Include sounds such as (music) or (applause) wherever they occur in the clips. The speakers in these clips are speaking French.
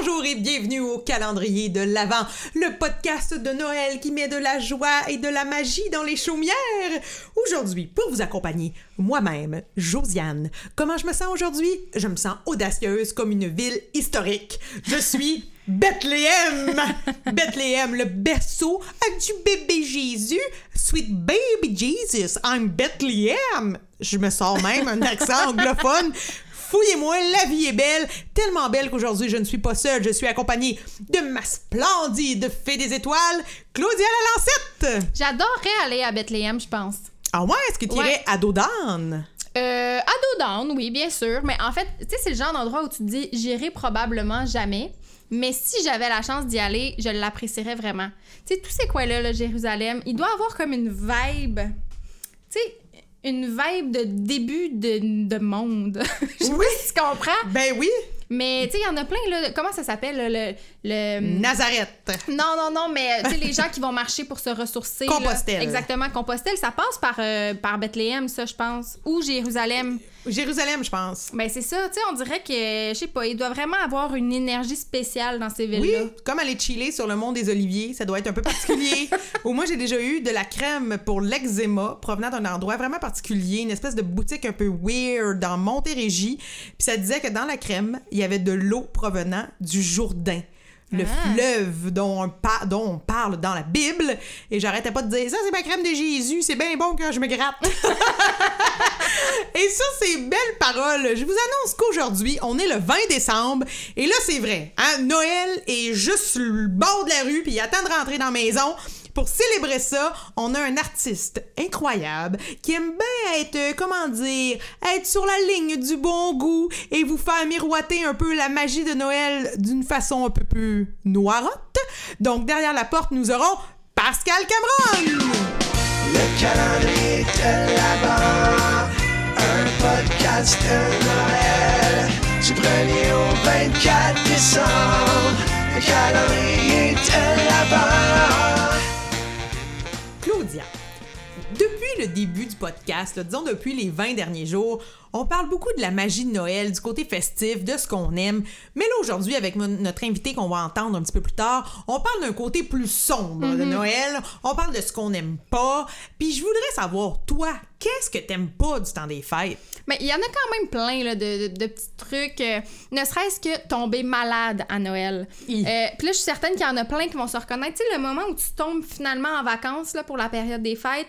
Bonjour et bienvenue au calendrier de l'Avent, le podcast de Noël qui met de la joie et de la magie dans les chaumières. Aujourd'hui, pour vous accompagner, moi-même, Josiane. Comment je me sens aujourd'hui? Je me sens audacieuse comme une ville historique. Je suis Bethléem! (laughs) Bethléem, le berceau du bébé Jésus. Sweet baby Jesus, I'm Bethléem. Je me sors même un accent anglophone. Fouillez-moi, la vie est belle, tellement belle qu'aujourd'hui je ne suis pas seule, je suis accompagnée de ma splendide fée des étoiles, Claudia Lalancette. J'adorerais aller à Bethléem, je pense. Ah ouais, est-ce que tu irais Ouais. à Dodan? Euh, à Dodan, oui, bien sûr. Mais en fait, tu sais, c'est le genre d'endroit où tu te dis, j'irai probablement jamais. Mais si j'avais la chance d'y aller, je l'apprécierais vraiment. Tu sais, tous ces coins-là, là, Jérusalem, il doit avoir comme une vibe. Tu sais, une vibe de début de, de monde. (laughs) Je sais Oui. pas si tu comprends. Ben oui, Mais tu sais, il y en a plein, là. Comment ça s'appelle, le. le... Nazareth. Non, non, non, mais tu sais, les gens qui vont marcher pour se ressourcer. là. Compostelle. Exactement, Compostelle. Ça passe par, euh, par Bethléem, ça, je pense. Ou Jérusalem. Jérusalem, je pense. Ben, c'est ça, tu sais, on dirait que, je sais pas, il doit vraiment avoir une énergie spéciale dans ces Oui, villes-là. comme aller chiller sur le mont des Oliviers, ça doit être un peu particulier. (laughs) Ou moi, j'ai déjà eu de la crème pour l'eczéma provenant d'un endroit vraiment particulier, une espèce de boutique un peu weird dans Montérégie. Puis ça disait que dans la crème, il y avait de l'eau provenant du Jourdain. Le Ah. fleuve dont on, par- dont on parle dans la Bible. Et j'arrêtais pas de dire, ça c'est ma crème de Jésus, c'est bien bon quand je me gratte. (laughs) Et sur ces belles paroles, je vous annonce qu'aujourd'hui, on est le 20 décembre. Et là, c'est vrai, hein, Noël est juste sur le bord de la rue, puis il attend de rentrer dans la maison. Pour célébrer ça, on a un artiste incroyable qui aime bien être, euh, comment dire, être sur la ligne du bon goût et vous faire miroiter un peu la magie de Noël d'une façon un peu plus noirotte. Donc, derrière la porte, nous aurons Pascal Cameron! Le calendrier de l'Avent, un podcast de Noël, du 1er au 24 décembre. Le calendrier de début du podcast, là, disons depuis les 20 derniers jours, on parle beaucoup de la magie de Noël, du côté festif, de ce qu'on aime. Mais là, aujourd'hui, avec notre invité qu'on va entendre un petit peu plus tard, on parle d'un côté plus sombre de Noël. On parle de ce qu'on n'aime pas. Puis je voudrais savoir, toi, qu'est-ce que t'aimes pas du temps des fêtes? Mais il y en a quand même plein là, de, de- de petits trucs, euh, ne serait-ce que tomber malade à Noël. Euh, Puis là, je suis certaine qu'il y en a plein qui vont se reconnaître. Tu sais, le moment où tu tombes finalement en vacances là, pour la période des fêtes,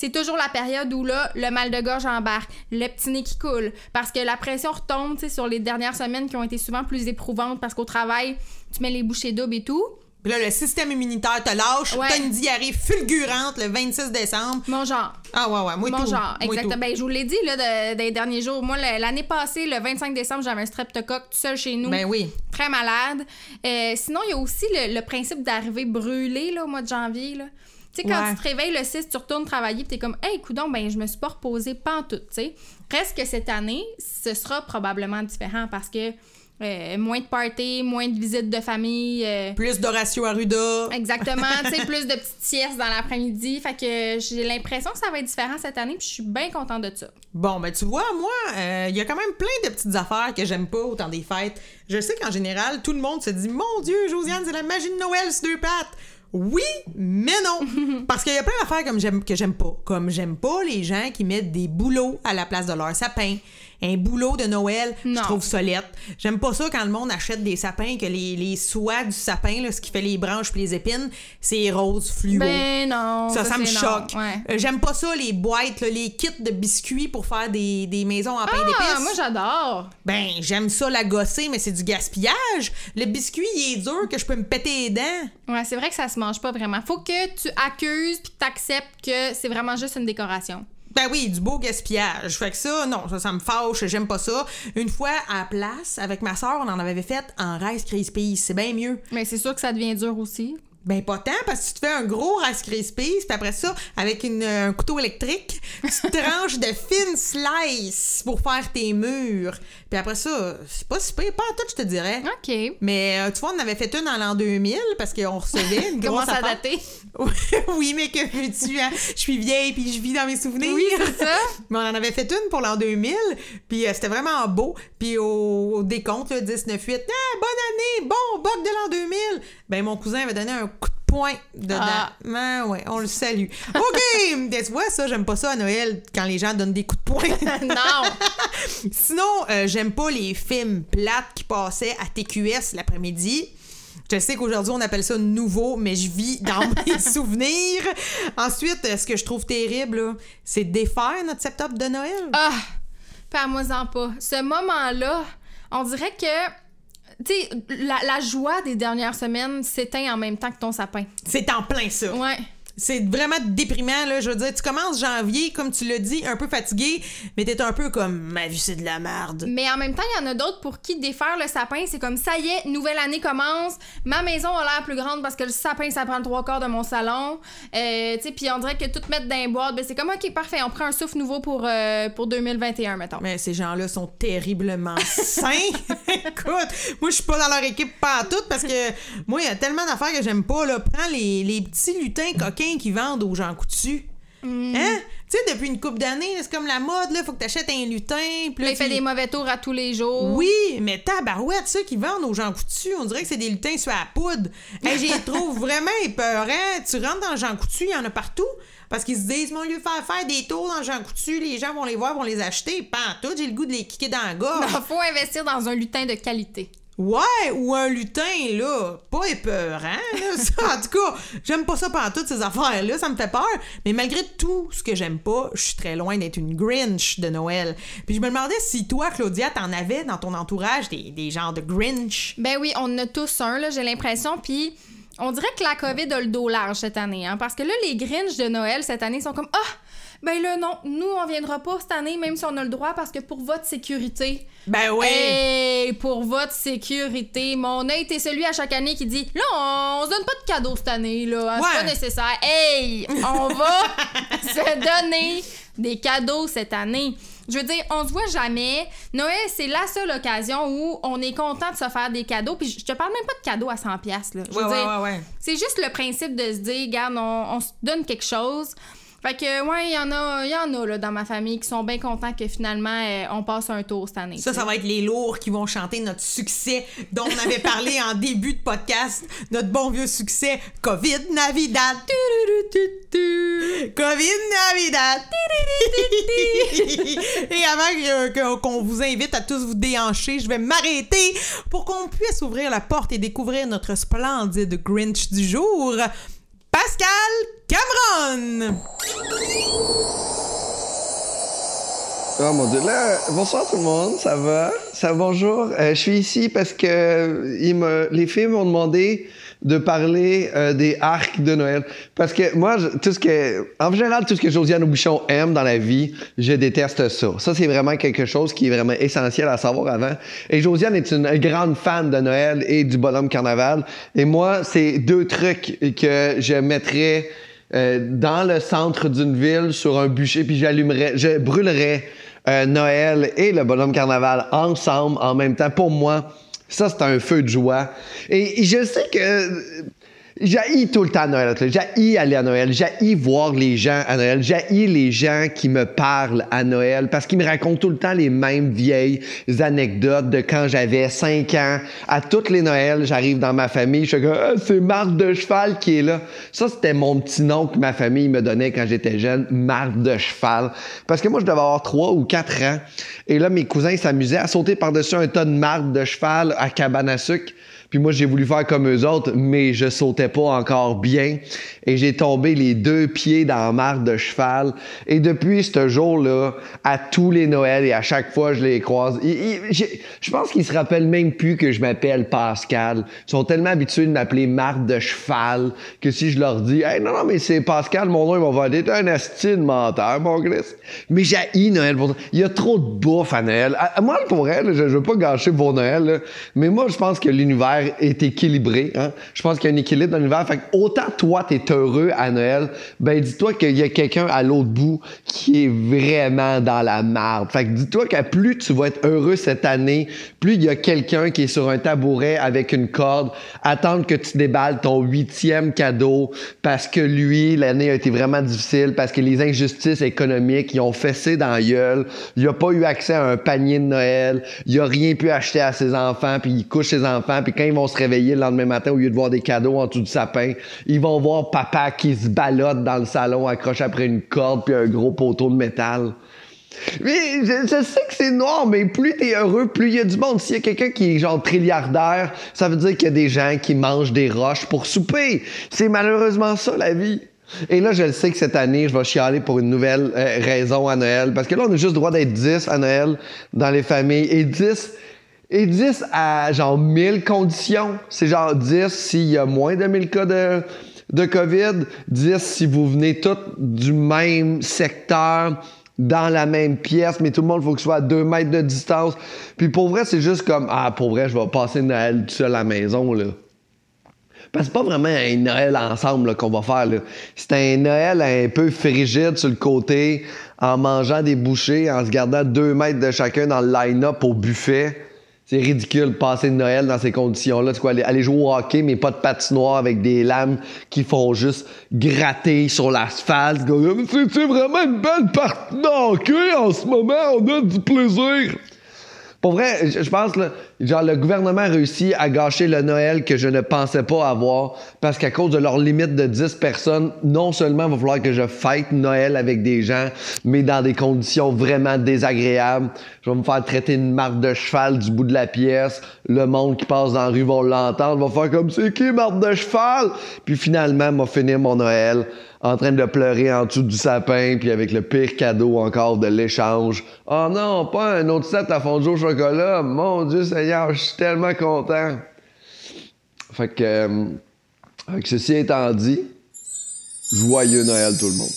c'est toujours la période où là, le mal de gorge embarque, le petit nez qui coule, parce que la pression retombe sur les dernières semaines qui ont été souvent plus éprouvantes parce qu'au travail, tu mets les bouchées doubles et tout. Puis là, le système immunitaire te lâche. Ouais. T'as une diarrhée fulgurante le 26 décembre. Mon genre. Ah ouais, ouais, moi Mon tout. genre, Moi exactement. tout. Ben, je vous l'ai dit là, de- des derniers jours. Moi, l'année passée, le 25 décembre, j'avais un streptocoque tout seul chez nous. Ben oui. Très malade. Euh, sinon, il y a aussi le, le principe d'arriver brûlé là, au mois de janvier. Là. Tu sais, quand Ouais. tu te réveilles le 6, tu retournes travailler, puis t'es comme, hey, coudon, ben, je me suis pas reposée pantoute, tu sais. Reste que cette année, ce sera probablement différent parce que euh, moins de parties, moins de visites de famille. euh, Plus d'Horatio Arruda. Exactement, tu sais, (laughs) plus de petites siestes dans l'après-midi. Fait que j'ai l'impression que ça va être différent cette année, puis je suis bien contente de ça. Bon, ben tu vois, moi, euh, il y a quand même plein de petites affaires que j'aime pas au temps des fêtes. Je sais qu'en général, tout le monde se dit Mon Dieu, Josiane, c'est la magie de Noël sur deux pattes. Oui, mais non. (laughs) Parce qu'il y a plein d'affaires comme j'aime que j'aime pas. Comme j'aime pas les gens qui mettent des bouleaux à la place de leur sapin. Un boulot de Noël, je trouve solette. J'aime pas ça quand le monde achète des sapins, que les, les soies du sapin, là, ce qui fait les branches puis les épines, c'est rose fluo. Ben non. Ça, ça, me choque. Ouais. Euh, J'aime pas ça, les boîtes, là, les kits de biscuits pour faire des, des maisons en pain d'épices. Ah, moi j'adore. Ben, j'aime ça la gosser, mais c'est du gaspillage. Le biscuit, il est dur que je peux me péter les dents. Ouais, c'est vrai que ça se mange pas vraiment. Faut que tu accuses puis que t'acceptes que c'est vraiment juste une décoration. Ben oui, du beau gaspillage. Fait que ça, non, ça, ça me fâche, j'aime pas ça. Une fois à la place, avec ma soeur, on en avait fait en Rice Krispies. C'est bien mieux. Mais c'est sûr que ça devient dur aussi. Ben pas tant, parce que tu te fais un gros Rice Krispies, puis après ça, avec une- un couteau électrique, tu (laughs) tranches de fines slices pour faire tes murs. Puis après ça, c'est pas si pire, pas en tout, je te dirais. OK. Mais euh, tu vois, on en avait fait une en l'an 2000 parce qu'on recevait une (laughs) grosse à affaire. dater. (laughs) oui, mais que veux-tu, hein? Je suis vieille puis je vis dans mes souvenirs. Oui, c'est ça. mais on en avait fait une pour l'an 2000, puis euh, c'était vraiment beau. Puis au, au décompte, là, 10, 9, 8, ah, bonne année, bon Ben, mon cousin avait donné un coup de poing dedans. Ah. Ben, ouais, on le salue. OK! (laughs) Tu vois, ça, j'aime pas ça à Noël, quand les gens donnent des coups de poing. (laughs) non! (laughs) Sinon, euh, j'aime pas les films plates qui passaient à TQS l'après-midi. Je sais qu'aujourd'hui, on appelle ça nouveau, mais je vis dans mes souvenirs. Ensuite, euh, ce que je trouve terrible, c'est défaire notre setup de Noël. Ah! Parle-moi-en pas. Ce moment-là, on dirait que. Tu sais, la, la joie des dernières semaines s'éteint en même temps que ton sapin. C'est en plein ça. Ouais. C'est vraiment déprimant, là. Je veux dire, tu commences janvier, comme tu l'as dit, un peu fatigué, mais t'es un peu comme ma vie, c'est de la merde. Mais en même temps, il y en a d'autres pour qui défaire le sapin, c'est comme ça y est, nouvelle année commence, ma maison a l'air plus grande parce que le sapin, ça prend le trois quarts de mon salon. Euh, tu sais, puis on dirait que tout mettre dans les boîtes, ben c'est comme, ok, parfait, on prend un souffle nouveau pour, euh, pour 2021, mettons. Mais ces gens-là sont terriblement (laughs) sains. Écoute, moi, je suis pas dans leur équipe pas tout parce que moi, il y a tellement d'affaires que j'aime pas. Là. Prends les, les petits lutins coquins qui vendent aux gens coutus. Hein? Tu sais, depuis une couple d'années, c'est comme la mode, là, faut que t'achètes un lutin. puis là, il fait des mauvais tours à tous les jours. Oui, mais tabarouette, ceux qui vendent aux gens coutus, on dirait que c'est des lutins sur la poudre. Hey, j'y (laughs) trouve vraiment épeurant. Tu rentres dans Jean Coutu, il y en a partout. Parce qu'ils se disent, mon lieu faire faire des tours dans Jean Coutu, les gens vont les voir, vont les acheter. Pas en tout, j'ai le goût de les kicker dans la gorge. Non, faut investir dans un lutin de qualité. Ouais, ou un lutin, là, pas épeurant, là. (laughs) Ça, en tout cas, j'aime pas ça pendant toutes ces affaires-là, ça me fait peur. Mais malgré tout ce que j'aime pas, je suis très loin d'être une Grinch de Noël. Puis je me demandais si toi, Claudia, t'en avais dans ton entourage des, des genres de Grinch. Ben oui, on en a tous un, là, j'ai l'impression. Puis on dirait que la COVID a le dos large cette année. Hein, parce que là, les Grinch de Noël cette année sont comme Ah, ben là, non, nous, on viendra pas cette année, même si on a le droit, parce que pour votre sécurité. Ben ouais. Hey, pour votre sécurité. Mon œil, t'es celui à chaque année qui dit Là, on, on se donne pas de cadeaux cette année, là. hein, Ouais. C'est pas nécessaire. Hey, on (laughs) va se donner des cadeaux cette année. Je veux dire, on se voit jamais. Noël, c'est la seule occasion où on est content de se faire des cadeaux. Puis je te parle même pas de cadeaux à 100$, piastres, là. Je veux Ouais, ouais, dire, ouais, ouais. c'est juste le principe de se dire, regarde, on, on se donne quelque chose. Fait que, ouais, il y en a, y en a là, dans ma famille qui sont bien contents que finalement, euh, on passe un tour cette année. Ça, ça va être les lourds qui vont chanter notre succès dont on avait parlé en (laughs) début de podcast, notre bon vieux succès Covid Navidad. Covid Navidad. Et avant qu'on vous invite à tous vous déhancher, je vais m'arrêter pour qu'on puisse ouvrir la porte et découvrir notre splendide Grinch du jour, Pascal Cameron. Oh mon dieu, bonsoir tout le monde, ça va? Ça bonjour. Euh, je suis ici parce que me, les filles m'ont demandé de parler euh, des arcs de Noël. Parce que moi, je- tout ce que, en général, tout ce que Josiane Aubuchon aime dans la vie, je déteste ça. Ça, c'est vraiment quelque chose qui est vraiment essentiel à savoir avant. Et Josiane est une grande fan de Noël et du bonhomme carnaval. Et moi, c'est deux trucs que je mettrais euh, dans le centre d'une ville sur un bûcher, puis j'allumerais, je brûlerais euh, Noël et le bonhomme carnaval ensemble en même temps. Pour moi, ça, c'est un feu de joie. Et je sais que J'haïs tout le temps Noël. J'haïs aller à Noël. J'haïs voir les gens à Noël. J'haïs les gens qui me parlent à Noël parce qu'ils me racontent tout le temps les mêmes vieilles anecdotes de quand j'avais 5 ans. À toutes les Noëls, j'arrive dans ma famille, je suis comme Ah, c'est Marthe de Cheval qui est là. Ça, c'était mon petit nom que ma famille me donnait quand j'étais jeune, Marthe de Cheval. Parce que moi, je devais avoir 3 ou 4 ans. Et là, mes cousins s'amusaient à sauter par-dessus un tas de marde de cheval à cabane à. Puis moi, j'ai voulu faire comme eux autres, mais je sautais pas encore bien. Et j'ai tombé les deux pieds dans la de cheval. Et depuis ce jour-là, à tous les Noëls et à chaque fois je les croise, je pense qu'ils se rappellent même plus que je m'appelle Pascal. Ils sont tellement habitués de m'appeler marde de cheval que si je leur dis, hey, non, non, mais c'est Pascal, mon nom, ils vont faire, t'es un asti de menteur, mon Christ. Mais j'ai Noël pour. Il y a trop de bouffe à Noël. Moi, pour elle, je, veux pas gâcher vos Noël, mais moi, je pense que l'univers est équilibré. Hein? Je pense qu'il y a un équilibre dans l'univers. Fait que autant toi, t'es heureux à Noël, ben dis-toi qu'il y a quelqu'un à l'autre bout qui est vraiment dans la marde. Fait que dis-toi que plus tu vas être heureux cette année, plus il y a quelqu'un qui est sur un tabouret avec une corde, attendre que tu déballes ton huitième cadeau parce que lui, l'année a été vraiment difficile, parce que les injustices économiques, ils ont fessé dans la gueule. Il a pas eu accès à un panier de Noël. Il a rien pu acheter à ses enfants, puis il couche ses enfants, puis quand vont se réveiller le lendemain matin au lieu de voir des cadeaux en dessous du sapin. Ils vont voir papa qui se balade dans le salon accroché après une corde puis un gros poteau de métal. Mais je, je sais que c'est noir, mais plus t'es heureux, plus il y a du monde. S'il y a quelqu'un qui est genre trilliardaire, ça veut dire qu'il y a des gens qui mangent des roches pour souper. C'est malheureusement ça, la vie. Et là, je le sais que cette année, je vais chialer pour une nouvelle euh, raison à Noël. Parce que là, on a juste le droit d'être 10 à Noël dans les familles. Et 10, et 10 à genre 1000 conditions. C'est genre 10 s'il y a moins de 1000 cas de, de COVID. 10 si vous venez tous du même secteur dans la même pièce, mais tout le monde, faut que soit à deux mètres de distance. Puis pour vrai, c'est juste comme, ah, pour vrai, je vais passer Noël tout seul à la maison, là. Parce que c'est pas vraiment un Noël ensemble qu'on va faire. là. C'est un Noël un peu frigide sur le côté, en mangeant des bouchées, en se gardant deux mètres de chacun dans le line-up au buffet. C'est ridicule de passer Noël dans ces conditions-là. Tu quoi, aller, jouer au hockey, mais pas de patinoire avec des lames qui font juste gratter sur l'asphalte. C'est vraiment une belle partie de hockey en ce moment? On a du plaisir. Pour vrai, je pense là, genre le gouvernement a réussi à gâcher le Noël que je ne pensais pas avoir parce qu'à cause de leur limite de 10 personnes, non seulement va falloir que je fête Noël avec des gens, mais dans des conditions vraiment désagréables. Je vais me faire traiter une marque de cheval du bout de la pièce. Le monde qui passe dans la rue va l'entendre, va faire comme c'est qui marque de cheval? Puis finalement, m'a fini mon Noël en train de pleurer en dessous du sapin, puis avec le pire cadeau encore de l'échange. Oh non, pas un autre set à fondue au chocolat. Mon Dieu Seigneur, je suis tellement content. Fait que, euh, ceci étant dit, joyeux Noël tout le monde.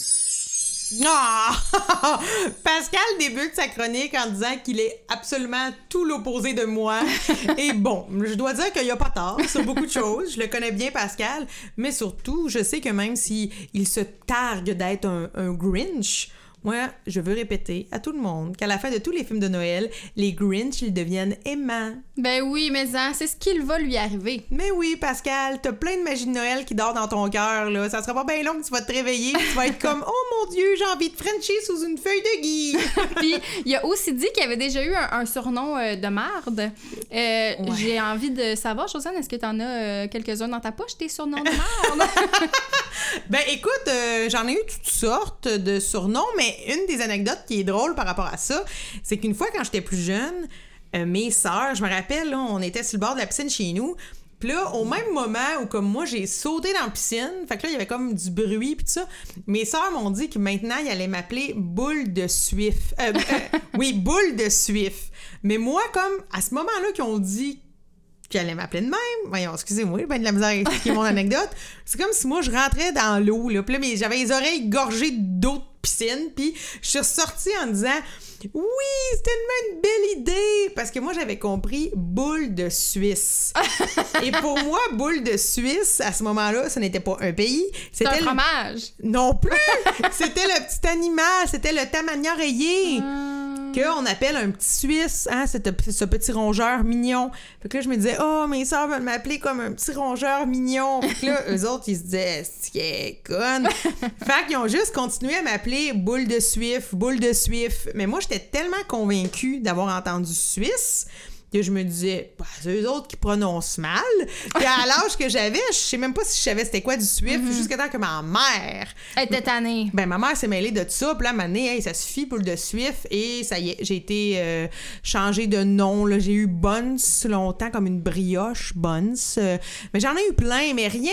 Ah! (laughs) Pascal débute sa chronique en disant qu'il est absolument tout l'opposé de moi. (laughs) Et bon, je dois dire qu'il n'y a pas tort sur beaucoup de choses. Je le connais bien, Pascal. Mais surtout, je sais que même s'il il se targue d'être un, un Grinch, moi, je veux répéter à tout le monde qu'à la fin de tous les films de Noël, les Grinch, ils deviennent aimants. Ben oui, mais hein, c'est ce qu'il va lui arriver. Mais oui, Pascal, t'as plein de magie de Noël qui dort dans ton cœur, là. Ça sera pas bien long que tu vas te réveiller, tu vas être (laughs) comme « Oh mon Dieu, j'ai envie de Frencher sous une feuille de gui! (laughs) » Puis il a aussi dit qu'il avait déjà eu un, un surnom euh, de marde. Euh, J'ai envie de savoir, Josiane, est-ce que t'en as euh, quelques-uns dans ta poche, tes surnoms de marde? (laughs) Ben écoute, j'en ai eu toutes sortes de surnoms, mais une des anecdotes qui est drôle par rapport à ça, c'est qu'une fois quand j'étais plus jeune, euh, mes sœurs, je me rappelle, on était sur le bord de la piscine chez nous. Puis là, au même moment où comme moi j'ai sauté dans la piscine, fait que là il y avait comme du bruit puis ça, mes sœurs m'ont dit que maintenant ils allaient m'appeler boule de suif. Euh, euh, (laughs) oui, boule de suif. Mais moi comme à ce moment-là qu'ils ont dit qui allait m'appeler de même. Voyons, excusez-moi, ben de la misère à expliquer mon anecdote. (laughs) C'est comme si moi, je rentrais dans l'eau, là. Puis là, mais j'avais les oreilles gorgées d'eau de piscine. Puis je suis ressortie en disant Oui, c'est tellement une belle idée. Parce que moi, j'avais compris boule de Suisse. (laughs) Et pour moi, boule de Suisse, à ce moment-là, ce n'était pas un pays. Un C'était le- fromage. Non plus! C'était le petit animal, c'était le tamagna rayé Hum. Qu'on appelle un petit Suisse, hein, ce, ce petit rongeur mignon. Fait que là, je me disais, oh, mes soeurs veulent m'appeler comme un petit rongeur mignon. Fait que là, (laughs) eux autres, ils se disaient, c'est conne? fait qu'ils ont juste continué à m'appeler boule de Suif, boule de Suif. Mais moi, j'étais tellement convaincue d'avoir entendu Suisse que je me disais, bah, c'est eux autres qui prononcent mal. Puis à (laughs) l'âge que j'avais, je sais même pas si je savais c'était quoi du Suif, jusqu'à temps que ma mère Elle était tannée. ben, ma mère s'est mêlée de ça. Puis là, ma née, hey, ça suffit pour le de Swift. Et ça y est, j'ai été euh, changée de nom. là. J'ai eu Buns longtemps, comme une brioche, Buns. Euh, mais j'en ai eu plein, mais rien.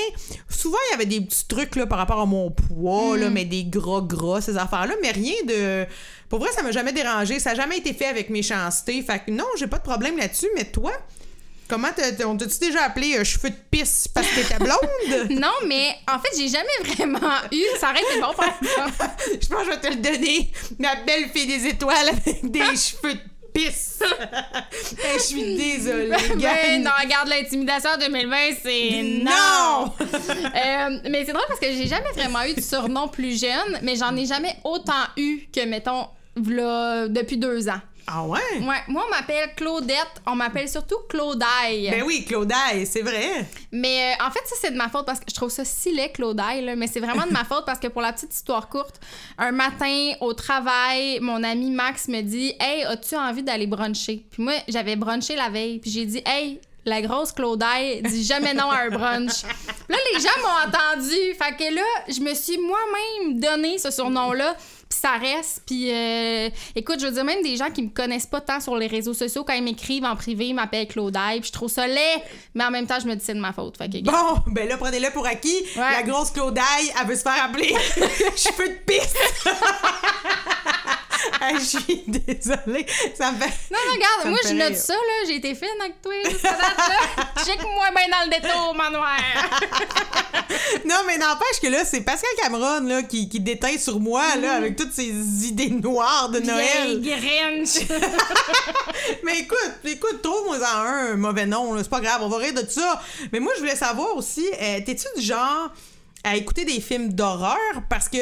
Souvent, il y avait des petits trucs là, par rapport à mon poids, là, mais des gras gras, ces affaires-là. Mais rien de. Pour vrai, ça m'a jamais dérangé. Ça n'a jamais été fait avec méchanceté. Fait que non, j'ai pas de problème là-dessus. Mais toi, comment on t'a-tu déjà appelé euh, cheveux de pisse parce que t'étais blonde? (laughs) Non, mais en fait, j'ai jamais vraiment eu. Ça aurait été bon par. Je pense que je vais te le donner. Ma belle fille des étoiles avec des cheveux de pisse. (laughs) Hey, je suis désolée. Ben non, regarde l'intimidation 2020, c'est Non! non! (laughs) Euh, mais c'est drôle parce que j'ai jamais vraiment eu de surnom plus jeune, mais j'en ai jamais autant eu que, mettons, v'là, depuis deux ans. Ah ouais? Ouais, moi, on m'appelle Claudette, on m'appelle surtout Claudaille. Ben oui, Claudaille, c'est vrai. Mais euh, en fait, ça, c'est de ma faute parce que je trouve ça si laid, Claudaille, là, mais c'est vraiment de ma (laughs) faute parce que pour la petite histoire courte, un matin au travail, mon ami Max me dit Hey, as-tu envie d'aller bruncher? Puis moi, j'avais brunché la veille, puis j'ai dit Hey, la grosse Claudette dit jamais non à un brunch. Là, les gens m'ont entendu. Fait que là, je me suis moi-même donné ce surnom-là. Puis ça reste. Puis euh, écoute, je veux dire, même des gens qui me connaissent pas tant sur les réseaux sociaux, quand ils m'écrivent en privé, ils m'appellent Claudette. Puis je trouve ça laid. Mais en même temps, je me dis c'est de ma faute. Fait que, Bon, ben là, prenez-le pour acquis. Ouais. La grosse Claudaille, elle veut se faire appeler (laughs) (laughs) cheveux de piste. (laughs) (laughs) Ah, je suis désolée. Ça me fait. Non, non, regarde, Ça moi, je note rire. ça, là. J'ai été fine avec toi jusqu'à date, là. (laughs) Check-moi bien dans le détour, manoir. (laughs) Non, mais n'empêche que là, c'est Pascal Cameron là, qui, qui déteint sur moi là, avec toutes ses idées noires de Noël. Grinch. Mais écoute, écoute, trouve-moi en un mauvais nom, là, c'est pas grave, on va rire de ça. Mais moi, je voulais savoir aussi, euh, t'es-tu du genre à écouter des films d'horreur? Parce que,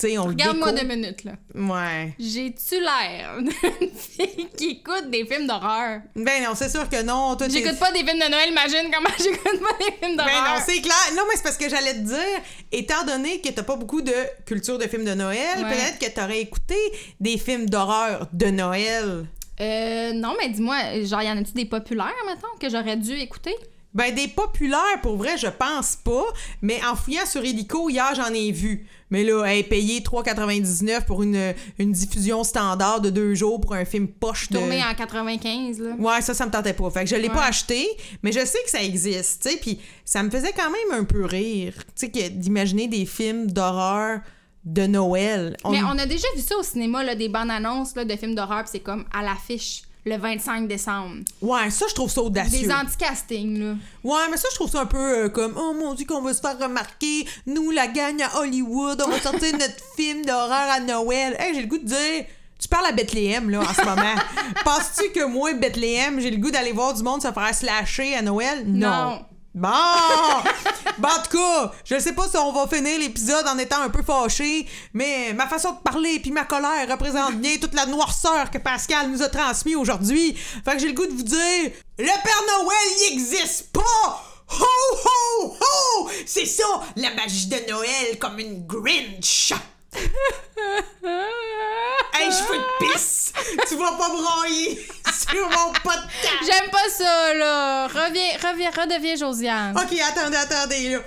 sais, on Regarde-moi deux minutes, là. Ouais. J'ai-tu l'air d'une fille qui écoute des films d'horreur? Ben non, c'est sûr que non. J'écoute pas des films de Noël, imagine comment (laughs) j'écoute pas des films Ben d'horreur. non, c'est clair. Non, mais c'est parce que j'allais te dire, étant donné que t'as pas beaucoup de culture de films de Noël, Ouais. peut-être que t'aurais écouté des films d'horreur de Noël. Euh, non, mais dis-moi, genre, y en a-tu des populaires, mettons, que j'aurais dû écouter? Ben, des populaires, pour vrai, je pense pas. Mais en fouillant sur Helico, hier, j'en ai vu. Mais là, hey, payer 3,99 pour une, une diffusion standard de deux jours pour un film poche de... Tourné en 95, là. Ouais, ça, ça me tentait pas. Fait que je l'ai Ouais. pas acheté, mais je sais que ça existe, tu sais. Puis ça me faisait quand même un peu rire, tu sais, d'imaginer des films d'horreur de Noël. On- Mais on a déjà vu ça au cinéma, là, des bandes annonces là, de films d'horreur, c'est comme à l'affiche le 25 décembre. Ouais, ça, je trouve ça audacieux. Des anti-castings, là. Ouais, mais ça, je trouve ça un peu euh, comme Oh mon dieu, qu'on va se faire remarquer. Nous, la gang à Hollywood, on va sortir (laughs) notre film d'horreur à Noël. Hey, j'ai le goût de dire. Tu parles à Bethléem, là, en ce moment. (laughs) Penses-tu que moi, Bethléem, j'ai le goût d'aller voir du monde se faire slasher à Noël? Non. Bon! (laughs) bon, en tout cas, je sais pas si on va finir l'épisode en étant un peu fâché, mais ma façon de parler puis ma colère représente bien toute la noirceur que Pascal nous a transmis aujourd'hui. Fait que j'ai le goût de vous dire, le Père Noël, il existe pas! Ho, ho, ho! C'est ça, la magie de Noël comme une Grinch! (laughs) hey, je fais de pisse! Tu vas pas brailler (laughs) sur mon podcast! J'aime pas ça, là. Reviens, reviens, redeviens Josiane. Ok, attendez, attendez, là.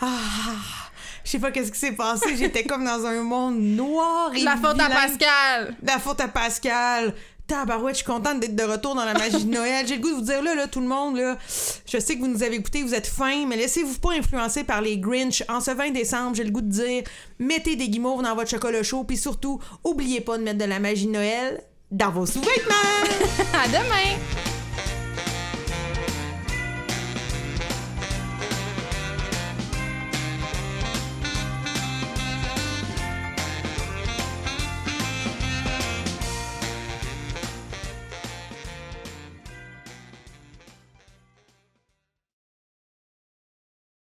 Ah, je sais pas qu'est-ce qui s'est passé. J'étais comme dans un monde noir et La faute à vilain. Pascal. La faute à Pascal. Tabarouette, je suis contente d'être de retour dans la magie de Noël. J'ai le goût de vous dire, là, là, tout le monde, là, je sais que vous nous avez écoutés, vous êtes fins, mais laissez-vous pas influencer par les Grinch. En ce 20 décembre, j'ai le goût de dire, mettez des guimauves dans votre chocolat chaud, puis surtout, oubliez pas de mettre de la magie de Noël dans vos sous-vêtements. (laughs) À demain.